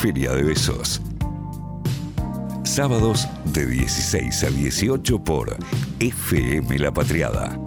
Feria de Besos. Sábados de 16 a 18 por FM La Patriada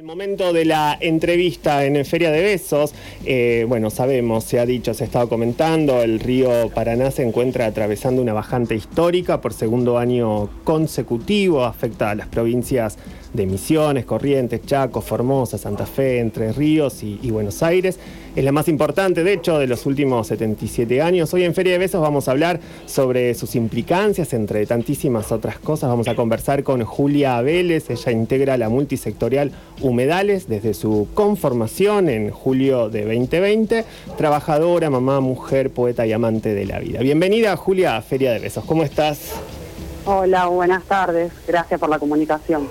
el momento de la entrevista en Feria de Besos. Eh, bueno, sabemos, se ha dicho, se ha estado comentando, el río Paraná se encuentra atravesando una bajante histórica por segundo año consecutivo, afecta a las provincias de Misiones, Corrientes, Chaco, Formosa, Santa Fe, Entre Ríos y, Buenos Aires. Es la más importante, de hecho, de los últimos 77 años. Hoy en Feria de Besos vamos a hablar sobre sus implicancias, entre tantísimas otras cosas. Vamos a conversar con Julia Vélez, ella integra la multisectorial Humedales desde su conformación en julio de 2020. Trabajadora, mamá, mujer, poeta y amante de la vida. Bienvenida, Julia, a Feria de Besos. ¿Cómo estás? Hola, buenas tardes. Gracias por la comunicación.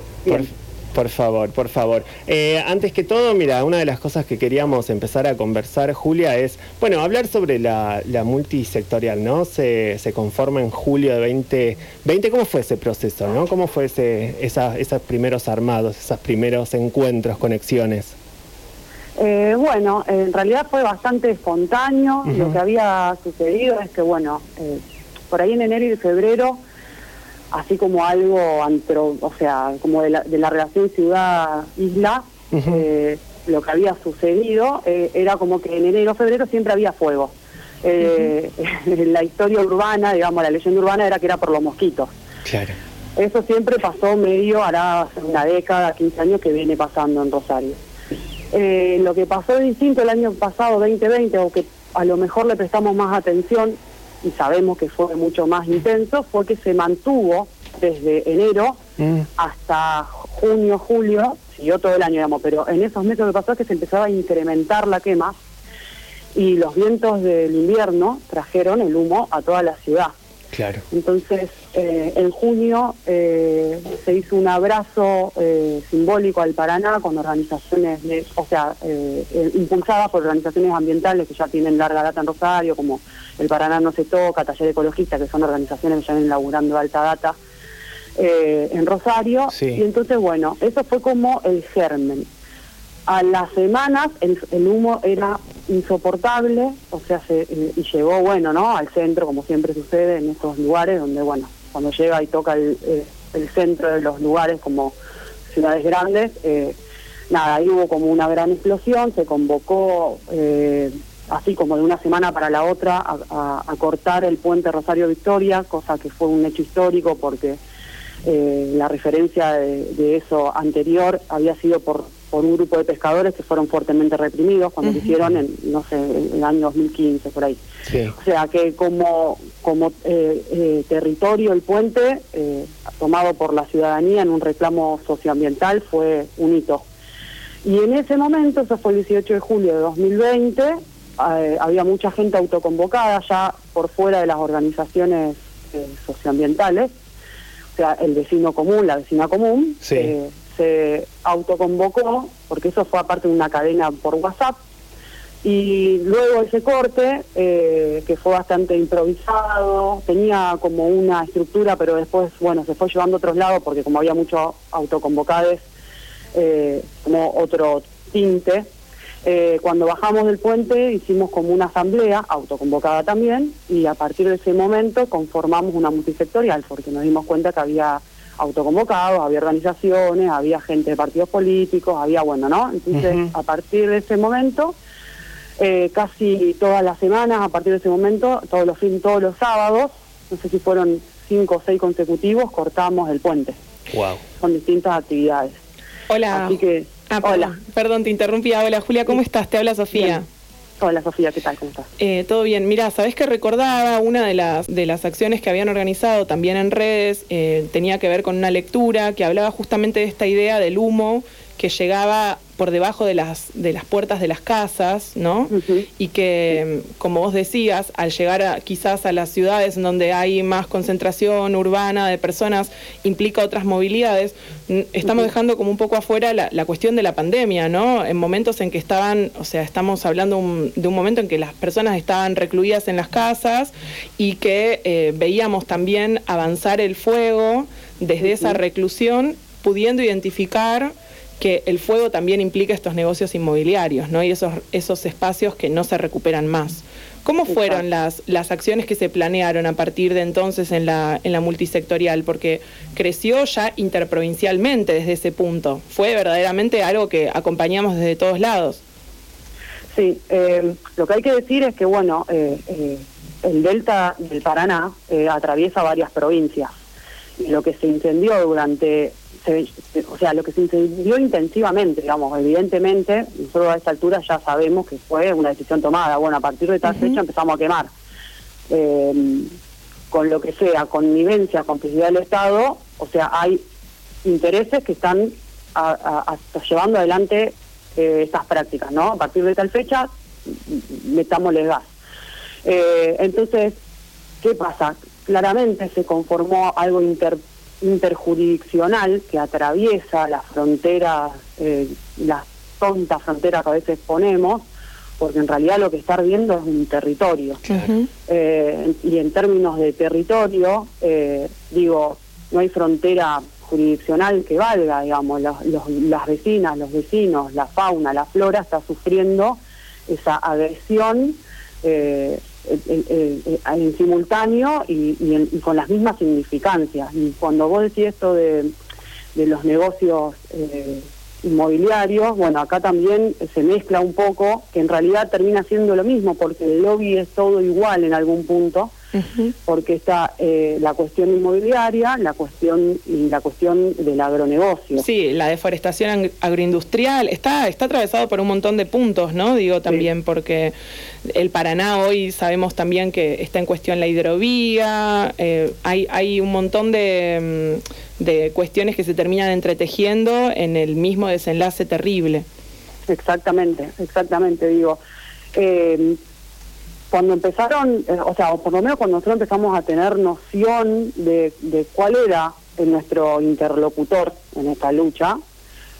Por, favor, por favor. Eh, antes que todo, mira, una de las cosas que queríamos empezar a conversar, Julia, es, bueno, hablar sobre la, multisectorial, ¿no? Se, conforma en julio de 2020. ¿Cómo fue ese proceso, no? ¿Cómo fue ese, esos primeros armados, esos primeros encuentros, conexiones? Eh, bueno, en realidad fue bastante espontáneo. Lo que había sucedido es que, bueno, eh, por ahí en enero y febrero así como algo, antro, o sea, como de la, de la relación ciudad-isla, eh, lo que había sucedido eh, era como que en enero, febrero siempre había fuego. Eh, la historia urbana, digamos, la leyenda urbana era que era por los mosquitos. Claro. Eso siempre pasó medio, hará una década, 15 años que viene pasando en Rosario. lo que pasó distinto el año pasado, 2020, o que a lo mejor le prestamos más atención, y sabemos que fue mucho más intenso, fue que se mantuvo desde enero mm. hasta junio, julio, siguió todo el año, digamos, pero en esos meses que pasó es que se empezaba a incrementar la quema y los vientos del invierno trajeron el humo a toda la ciudad. Claro. Entonces, eh, en junio eh, se hizo un abrazo eh, simbólico al Paraná con organizaciones, de, o sea, impulsadas por organizaciones ambientales que ya tienen larga data en Rosario, como El Paraná no se toca, Taller Ecologista, que son organizaciones que ya vienen laburando alta data en Rosario. Y entonces, bueno, eso fue como el germen. A las semanas el, humo era insoportable, o sea, se, y llegó, bueno, ¿no? Al centro, como siempre sucede en estos lugares, donde, bueno, cuando llega y toca el, eh, centro de los lugares como ciudades grandes, eh, nada, ahí hubo como una gran explosión, se convocó eh, así como de una semana para la otra a, cortar el puente Rosario Victoria, cosa que fue un hecho histórico porque la referencia de, eso anterior había sido por por un grupo de pescadores que fueron fuertemente reprimidos cuando lo hicieron en, no sé, en el año 2015, por ahí. O sea que como, como eh, eh, territorio el puente, eh, tomado por la ciudadanía en un reclamo socioambiental, fue un hito. Y en ese momento, eso fue el 18 de julio de 2020, había mucha gente autoconvocada ya por fuera de las organizaciones socioambientales, o sea, el vecino común, la vecina común, se autoconvocó, porque eso fue aparte de una cadena por WhatsApp, y luego ese corte, eh, que fue bastante improvisado, tenía como una estructura, pero después, bueno, se fue llevando a otros lados, porque como había muchos autoconvocades, eh, como otro tinte. Eh, cuando bajamos del puente hicimos como una asamblea, autoconvocada también, y a partir de ese momento conformamos una multisectorial, porque nos dimos cuenta que había autoconvocados, había organizaciones, había gente de partidos políticos, había, bueno, ¿no? Entonces, a partir de ese momento, eh, casi todas las semanas, a partir de ese momento, todos los fines, todos los sábados, no sé si fueron cinco o seis consecutivos, cortamos el puente. Wow. Con distintas actividades. Hola. Así que, ah, hola. Perdón, te interrumpía. Hola, Julia, ¿cómo estás? Te habla Sofía. Hola Sofía, ¿qué tal? ¿Cómo estás? Eh, todo bien. Mira, ¿sabés que recordaba una de las, de las acciones que habían organizado también en redes? Eh, tenía que ver con una lectura que hablaba justamente de esta idea del humo que llegaba por debajo de las, de las puertas de las casas, ¿no? Y que, como vos decías, al llegar quizás a las ciudades en donde hay más concentración urbana de personas, implica otras movilidades, estamos dejando como un poco afuera la, cuestión de la pandemia, ¿no? En momentos en que estaban, o sea, estamos hablando de un momento en que las personas estaban recluidas en las casas y que eh, veíamos también avanzar el fuego desde esa reclusión, pudiendo identificar que el fuego también implica estos negocios inmobiliarios, ¿no? Y esos, esos espacios que no se recuperan más. ¿Cómo fueron las, las acciones que se planearon a partir de entonces en la, en la multisectorial? Porque creció ya interprovincialmente desde ese punto. Fue verdaderamente algo que acompañamos desde todos lados. Sí, eh, lo que hay que decir es que, bueno, eh, eh, el delta del Paraná atraviesa varias provincias. Lo que se incendió durante o sea, lo que se incendió intensivamente, digamos, evidentemente, nosotros a esta altura ya sabemos que fue una decisión tomada. Bueno, a partir de tal fecha empezamos a quemar. Eh, con lo que sea, connivencia, complicidad del Estado, o sea, hay intereses que están llevando adelante eh, estas prácticas, ¿no? A partir de tal fecha, metámosle gas. Eh, entonces, ¿qué pasa? Claramente se conformó algo inter interjurisdiccional que atraviesa las fronteras, eh, las tontas fronteras que a veces ponemos, porque en realidad lo que está viendo es un territorio. Eh, y en términos de territorio, eh, digo, no hay frontera jurisdiccional que valga, digamos, las vecinas, los vecinos, la fauna, la flora está sufriendo esa agresión eh, en simultáneo y, con las mismas significancias. Y cuando vos decís esto de, los negocios eh, inmobiliarios, bueno, acá también se mezcla un poco, que en realidad termina siendo lo mismo, porque el lobby es todo igual en algún punto, porque está eh, la cuestión inmobiliaria, la cuestión y la cuestión del agronegocio. Sí, la deforestación agroindustrial está está atravesado por un montón de puntos, ¿no? Digo también porque el Paraná hoy sabemos también que está en cuestión la hidrovía, eh, hay hay un montón de, mm, de cuestiones que se terminan entretejiendo en el mismo desenlace terrible. Exactamente, exactamente, digo. Eh, cuando empezaron, eh, o sea, por lo menos cuando nosotros empezamos a tener noción de, cuál era nuestro interlocutor en esta lucha,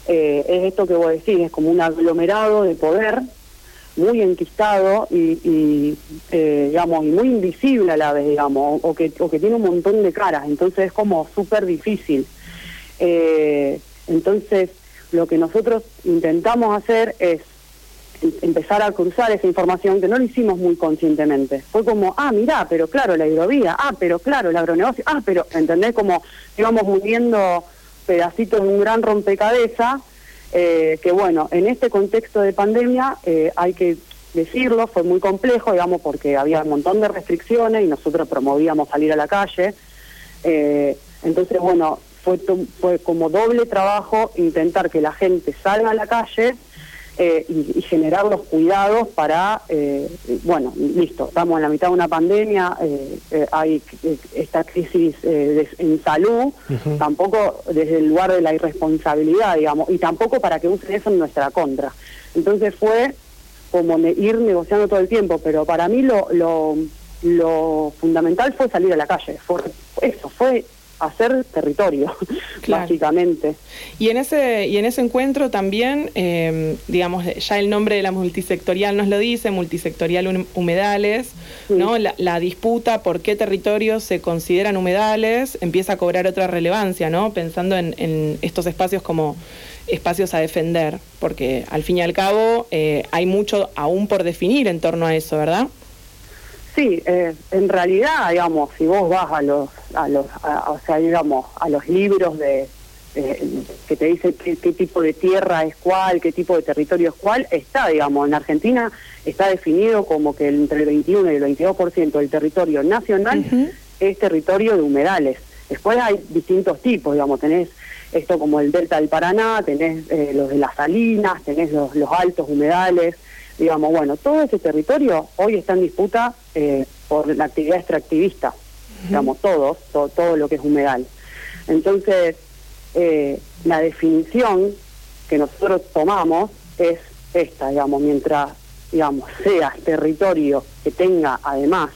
eh, es esto que vos decís, es como un aglomerado de poder muy enquistado y, eh, digamos, y muy invisible a la vez, digamos, o que, o que tiene un montón de caras, entonces es como súper difícil. entonces, lo que nosotros intentamos hacer es empezar a cruzar esa información que no lo hicimos muy conscientemente. Fue como, ah, mirá, pero claro, la hidrovía, ah, pero claro, el agronegocio, ah, pero, ¿entendés? Como íbamos uniendo pedacitos de un gran rompecabezas, eh, que bueno, en este contexto de pandemia eh, hay que decirlo, fue muy complejo, digamos, porque había un montón de restricciones y nosotros promovíamos salir a la calle. Eh, entonces, bueno, fue, fue como doble trabajo intentar que la gente salga a la calle eh, y, generar los cuidados para, eh, bueno, listo, estamos en la mitad de una pandemia, eh, hay esta crisis en salud, tampoco desde el lugar de la irresponsabilidad, digamos, y tampoco para que usen eso en nuestra contra. Entonces fue como ir negociando todo el tiempo, pero para mí lo, lo, lo fundamental fue salir a la calle, fue eso, fue hacer territorio, básicamente. Y en ese y en ese encuentro también, eh, digamos, ya el nombre de la multisectorial nos lo dice, multisectorial humedales, ¿no? La, disputa por qué territorios se consideran humedales empieza a cobrar otra relevancia, ¿no? Pensando en, estos espacios como espacios a defender, porque al fin y al cabo eh, hay mucho aún por definir en torno a eso, ¿verdad? Sí, eh, en realidad, digamos, si vos vas a los, a los, o sea, digamos, a los libros de que te dicen qué, tipo de tierra es cuál, qué tipo de territorio es cuál, está, digamos, en Argentina está definido como que entre el 21 y el 22% del territorio nacional es territorio de humedales. Después hay distintos tipos, digamos, tenés esto como el delta del Paraná, tenés eh, los de las salinas, tenés los, los altos humedales, digamos, bueno, todo ese territorio hoy está en disputa eh, por la actividad extractivista, digamos, todos, todo, lo que es humedal. Entonces, eh, la definición que nosotros tomamos es esta, digamos, mientras, digamos, sea territorio que tenga además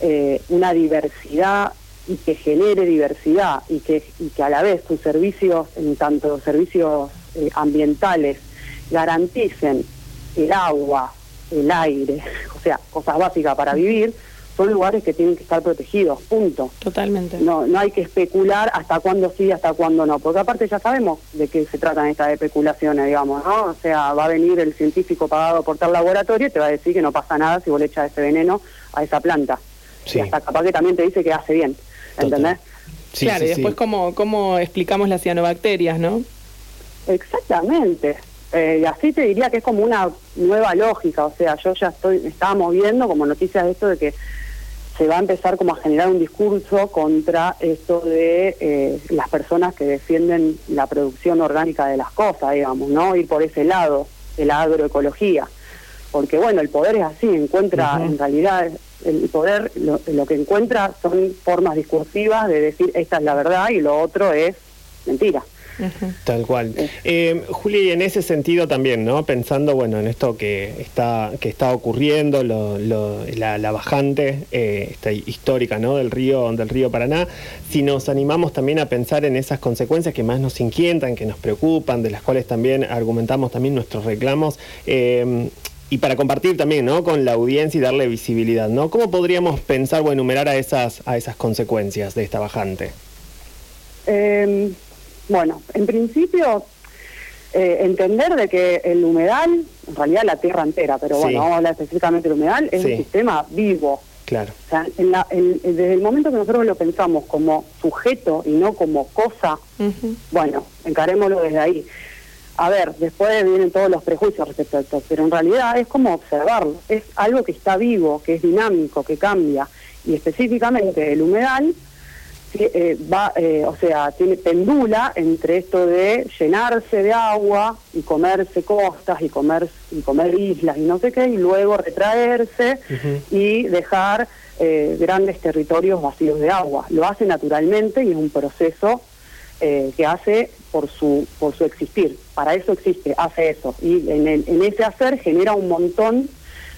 eh, una diversidad y que genere diversidad y que, y que a la vez sus servicios, en tanto servicios ambientales, garanticen el agua, el aire, o sea, cosas básicas para vivir, son lugares que tienen que estar protegidos, punto. Totalmente. No, no hay que especular hasta cuándo sí, hasta cuándo no, porque aparte ya sabemos de qué se tratan estas especulaciones, digamos, ¿no? O sea, va a venir el científico pagado por tal laboratorio y te va a decir que no pasa nada si vos le echas ese veneno a esa planta. Sí. Y hasta capaz que también te dice que hace bien, ¿entendés? Sí, claro, sí, y después sí. cómo, cómo explicamos las cianobacterias, ¿no? Exactamente. Eh, y así te diría que es como una nueva lógica, o sea, yo ya estoy, estábamos viendo como noticias de esto de que se va a empezar como a generar un discurso contra esto de eh, las personas que defienden la producción orgánica de las cosas, digamos, ¿no? Ir por ese lado de la agroecología. Porque bueno, el poder es así, encuentra en realidad el poder lo, lo que encuentra son formas discursivas de decir esta es la verdad y lo otro es mentira. Tal cual. Eh, Juli, y en ese sentido también, ¿no? Pensando, bueno, en esto que está que está ocurriendo, lo- lo- la, la bajante eh, esta histórica, ¿no? Del río del río Paraná, si nos animamos también a pensar en esas consecuencias que más nos inquietan, que nos preocupan, de las cuales también argumentamos también nuestros reclamos. eh, y para compartir también, ¿no? Con la audiencia y darle visibilidad, ¿no? ¿Cómo podríamos pensar o enumerar a esas, a esas consecuencias de esta bajante? Eh, bueno, en principio, eh, entender de que el humedal, en realidad la tierra entera, pero Sí. bueno, vamos a hablar específicamente del humedal, es Sí. un sistema vivo. Claro. O sea, en la- en- desde el momento que nosotros lo pensamos como sujeto y no como cosa, bueno, encarémoslo desde ahí. A ver, después vienen todos los prejuicios respecto a esto, pero en realidad es como observarlo. Es algo que está vivo, que es dinámico, que cambia. Y específicamente el humedal eh, va, eh, o sea, tiene pendula entre esto de llenarse de agua y comerse costas y comer y comer islas y no sé qué, y luego retraerse y dejar eh, grandes territorios vacíos de agua. Lo hace naturalmente y es un proceso eh, que hace por su por su existir. Para eso existe, hace eso. Y en, el- en ese hacer genera un montón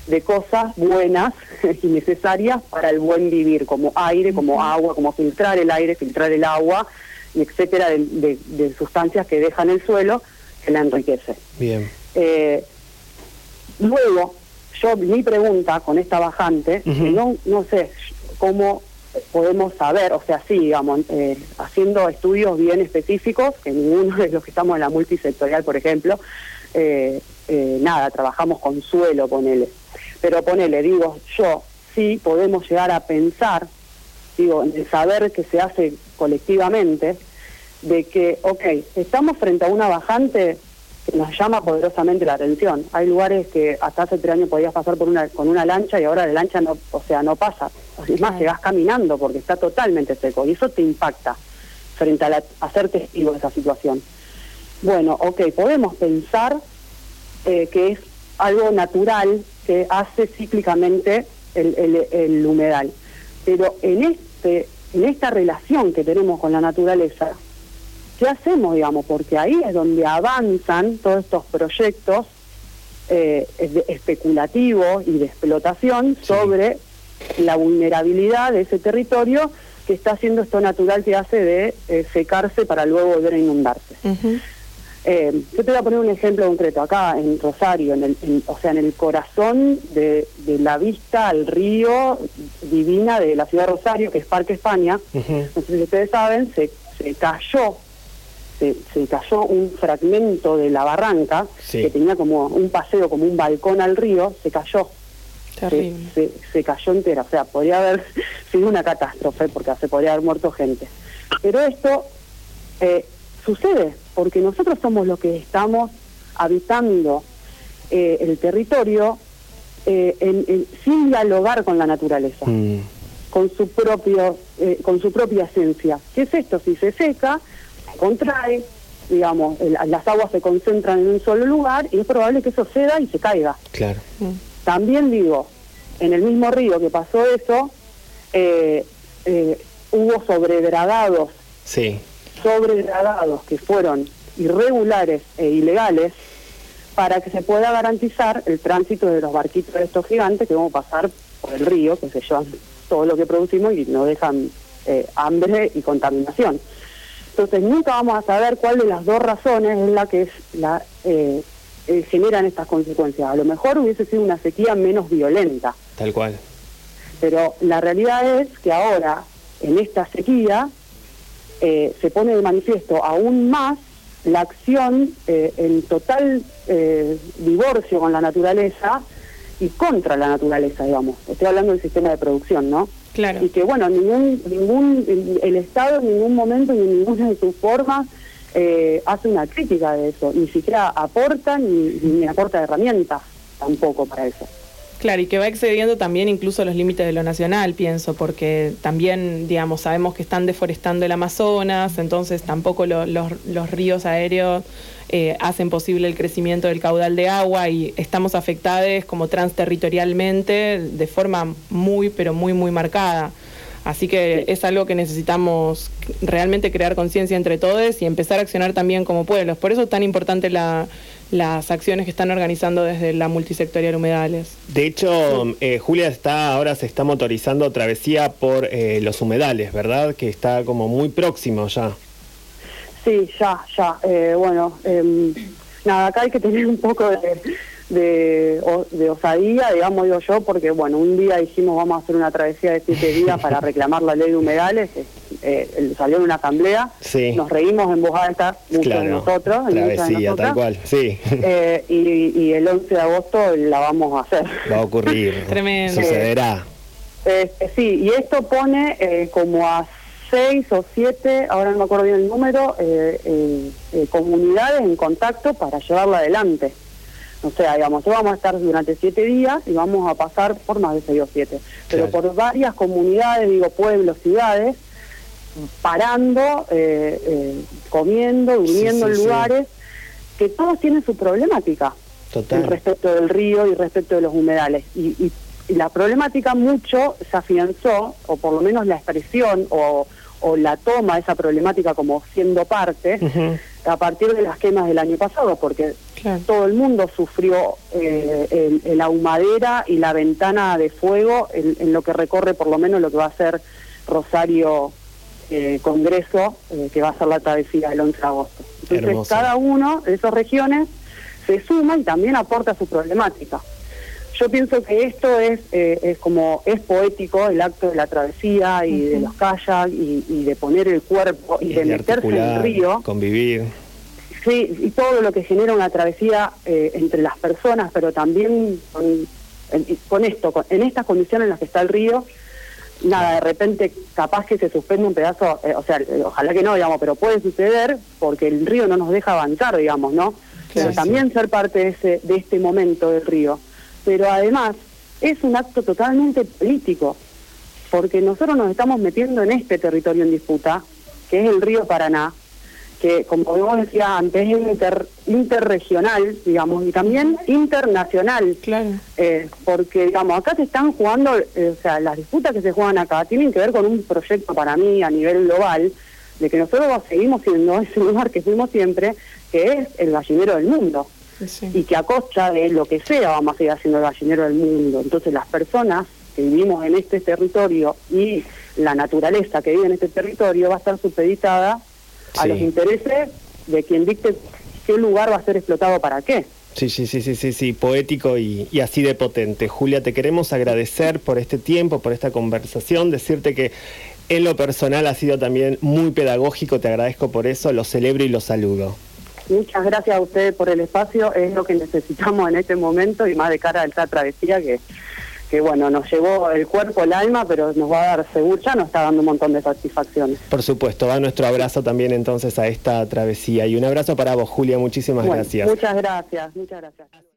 de cosas buenas y necesarias para el buen vivir, como aire, como agua, como filtrar el aire, filtrar el agua, y etcétera, de, de- de sustancias que dejan el suelo que la enriquece. Bien. Eh, luego, yo mi pregunta con esta bajante, que no, no sé cómo podemos saber, o sea, sí, digamos, eh, haciendo estudios bien específicos, que ninguno de los que estamos en la multisectorial, por ejemplo, eh, eh, nada, trabajamos con suelo, ponele. Pero ponele, digo, yo sí podemos llegar a pensar, digo, en el saber que se hace colectivamente, de que, ok, estamos frente a una bajante que nos llama poderosamente la atención. Hay lugares que hasta hace tres años podías pasar por una, con una lancha y ahora la lancha no, o sea, no pasa. Es más, llegás caminando porque está totalmente seco y eso te impacta frente a, la- a ser testigo de esa situación. Bueno, ok, podemos pensar eh, que es algo natural que hace cíclicamente el, el- el humedal. Pero en, este, en esta relación que tenemos con la naturaleza, ¿qué hacemos, digamos? Porque ahí es donde avanzan todos estos proyectos eh, especulativos y de explotación Sí. sobre la vulnerabilidad de ese territorio que está haciendo esto natural que hace de eh, secarse para luego volver a inundarse. Eh, yo te voy a poner un ejemplo concreto acá en Rosario, en el, en- o sea, en el corazón de, de la vista al río divina de la ciudad de Rosario, que es Parque España. Ujú. No sé si ustedes saben, se, se cayó, se, se cayó un fragmento de la barranca Sí. que tenía como un paseo, como un balcón al río, se cayó. Se, se, se cayó entera, o sea, podría haber sido una catástrofe porque se podría haber muerto gente. Pero esto eh, sucede porque nosotros somos los que estamos habitando eh, el territorio eh, en- en- sin dialogar con la naturaleza Mm. con su propio eh, con su propia esencia. ¿Qué es esto? Si se seca, se contrae, digamos, el- las aguas se concentran en un solo lugar y es probable que eso ceda y se caiga. Claro. Mm. También digo, en el mismo río que pasó eso, eh, eh, hubo sobredragados, Sí. Sobredragados que fueron irregulares e ilegales para que se pueda garantizar el tránsito de los barquitos de estos gigantes que vamos a pasar por el río, que se llevan todo lo que producimos y nos dejan eh, hambre y contaminación. Entonces nunca vamos a saber cuál de las dos razones es la que es la eh, eh, generan estas consecuencias. A lo mejor hubiese sido una sequía menos violenta, Tal cual. Pero la realidad es que ahora, en esta sequía, eh, se pone de manifiesto aún más la acción eh, en total eh, divorcio con la naturaleza y contra la naturaleza, digamos. Estoy hablando del sistema de producción, ¿no? Claro. Y que, bueno, ningún, ningún, el Estado en ningún momento, ni en ninguna de sus formas, eh, hace una crítica de eso. Ni siquiera aporta ni, ni aporta herramientas tampoco para eso. Claro, y que va excediendo también incluso los límites de lo nacional, pienso, porque también, digamos, sabemos que están deforestando el Amazonas, entonces tampoco lo- los, los ríos aéreos eh, hacen posible el crecimiento del caudal de agua y estamos afectados como transterritorialmente de forma muy, pero muy, muy marcada. Así que es algo que necesitamos realmente crear conciencia entre todos y empezar a accionar también como pueblos. Por eso es tan importante la- las acciones que están organizando desde la multisectorial Humedales. De hecho, eh, Julia está ahora se está motorizando travesía por eh, los humedales, ¿verdad? Que está como muy próximo ya. Sí, ya, ya. Eh, bueno, em, nada, acá hay que tener un poco de, de, de osadía, digamos, digo yo, porque, bueno, un día dijimos vamos a hacer una travesía de siete días para reclamar la ley de humedales, eh, eh, salió en una asamblea, Sí. nos reímos en voz alta, muchos de nosotros, de Travesía, nosotras, tal cual. Sí. eh, y, y el 11 de agosto la vamos a hacer. Va a ocurrir. Tremendo. Sucederá. Este, sí, y esto pone eh, como a seis o siete, ahora no me acuerdo bien el número, eh, eh, eh, comunidades en contacto para llevarla adelante. O sea, digamos, vamos a estar durante siete días y vamos a pasar por más de seis o siete, pero Claro. por varias comunidades, digo, pueblos, ciudades, parando, eh, eh, comiendo, durmiendo sí, en sí. lugares que todos tienen su problemática Total. respecto del río y respecto de los humedales. Y, y- y la problemática mucho se afianzó, o por lo menos la expresión o, o la toma de esa problemática como siendo parte. A partir de las quemas del año pasado, porque Claro. todo el mundo sufrió eh, el- el- la humadera y la ventana de fuego en, en lo que recorre por lo menos lo que va a ser Rosario eh, Congreso, eh, que va a ser la travesía del 11 de agosto. Entonces Hermoso. cada uno de esas regiones se suma y también aporta su problemática. Yo pienso que esto es, eh, es como es poético el acto de la travesía y de los kayak y, y de poner el cuerpo y, de meterse en el río. Convivir. Sí, y todo lo que genera una travesía eh, entre las personas, pero también con, en- y con esto, con- en estas condiciones en las que está el río, nada, de repente capaz que se suspende un pedazo, eh, o sea, ojalá que no, digamos, pero puede suceder porque el río no nos deja avanzar, digamos, ¿no? Pero sí. también ser parte de, ese, de este momento del río. Pero además es un acto totalmente político, porque nosotros nos estamos metiendo en este territorio en disputa, que es el río Paraná, que como vos decías antes es inter- interregional, digamos, y también internacional. Claro. Eh, porque, digamos, acá se están jugando, eh, o sea, las disputas que se juegan acá tienen que ver con un proyecto para mí a nivel global, de que nosotros seguimos siendo ese lugar que fuimos siempre, que es el gallinero del mundo Sí. y que a costa de lo que sea vamos a seguir haciendo el gallinero del mundo. Entonces las personas que vivimos en este territorio y la naturaleza que vive en este territorio va a estar supeditada a los intereses de quien dicte qué lugar va a ser explotado para qué. Sí, sí, sí, sí, sí, sí, poético y, y así de potente. Julia, te queremos agradecer por este tiempo, por esta conversación, decirte que en lo personal ha sido también muy pedagógico, te agradezco por eso, lo celebro y lo saludo. Muchas gracias a ustedes por el espacio, es lo que necesitamos en este momento y más de cara a esta travesía que, que bueno, nos llevó el cuerpo, el alma, pero nos va a dar seguro, ya nos está dando un montón de satisfacciones. Por supuesto, va nuestro abrazo también entonces a esta travesía y un abrazo para vos, Julia, muchísimas Bueno, gracias. Muchas gracias, muchas gracias.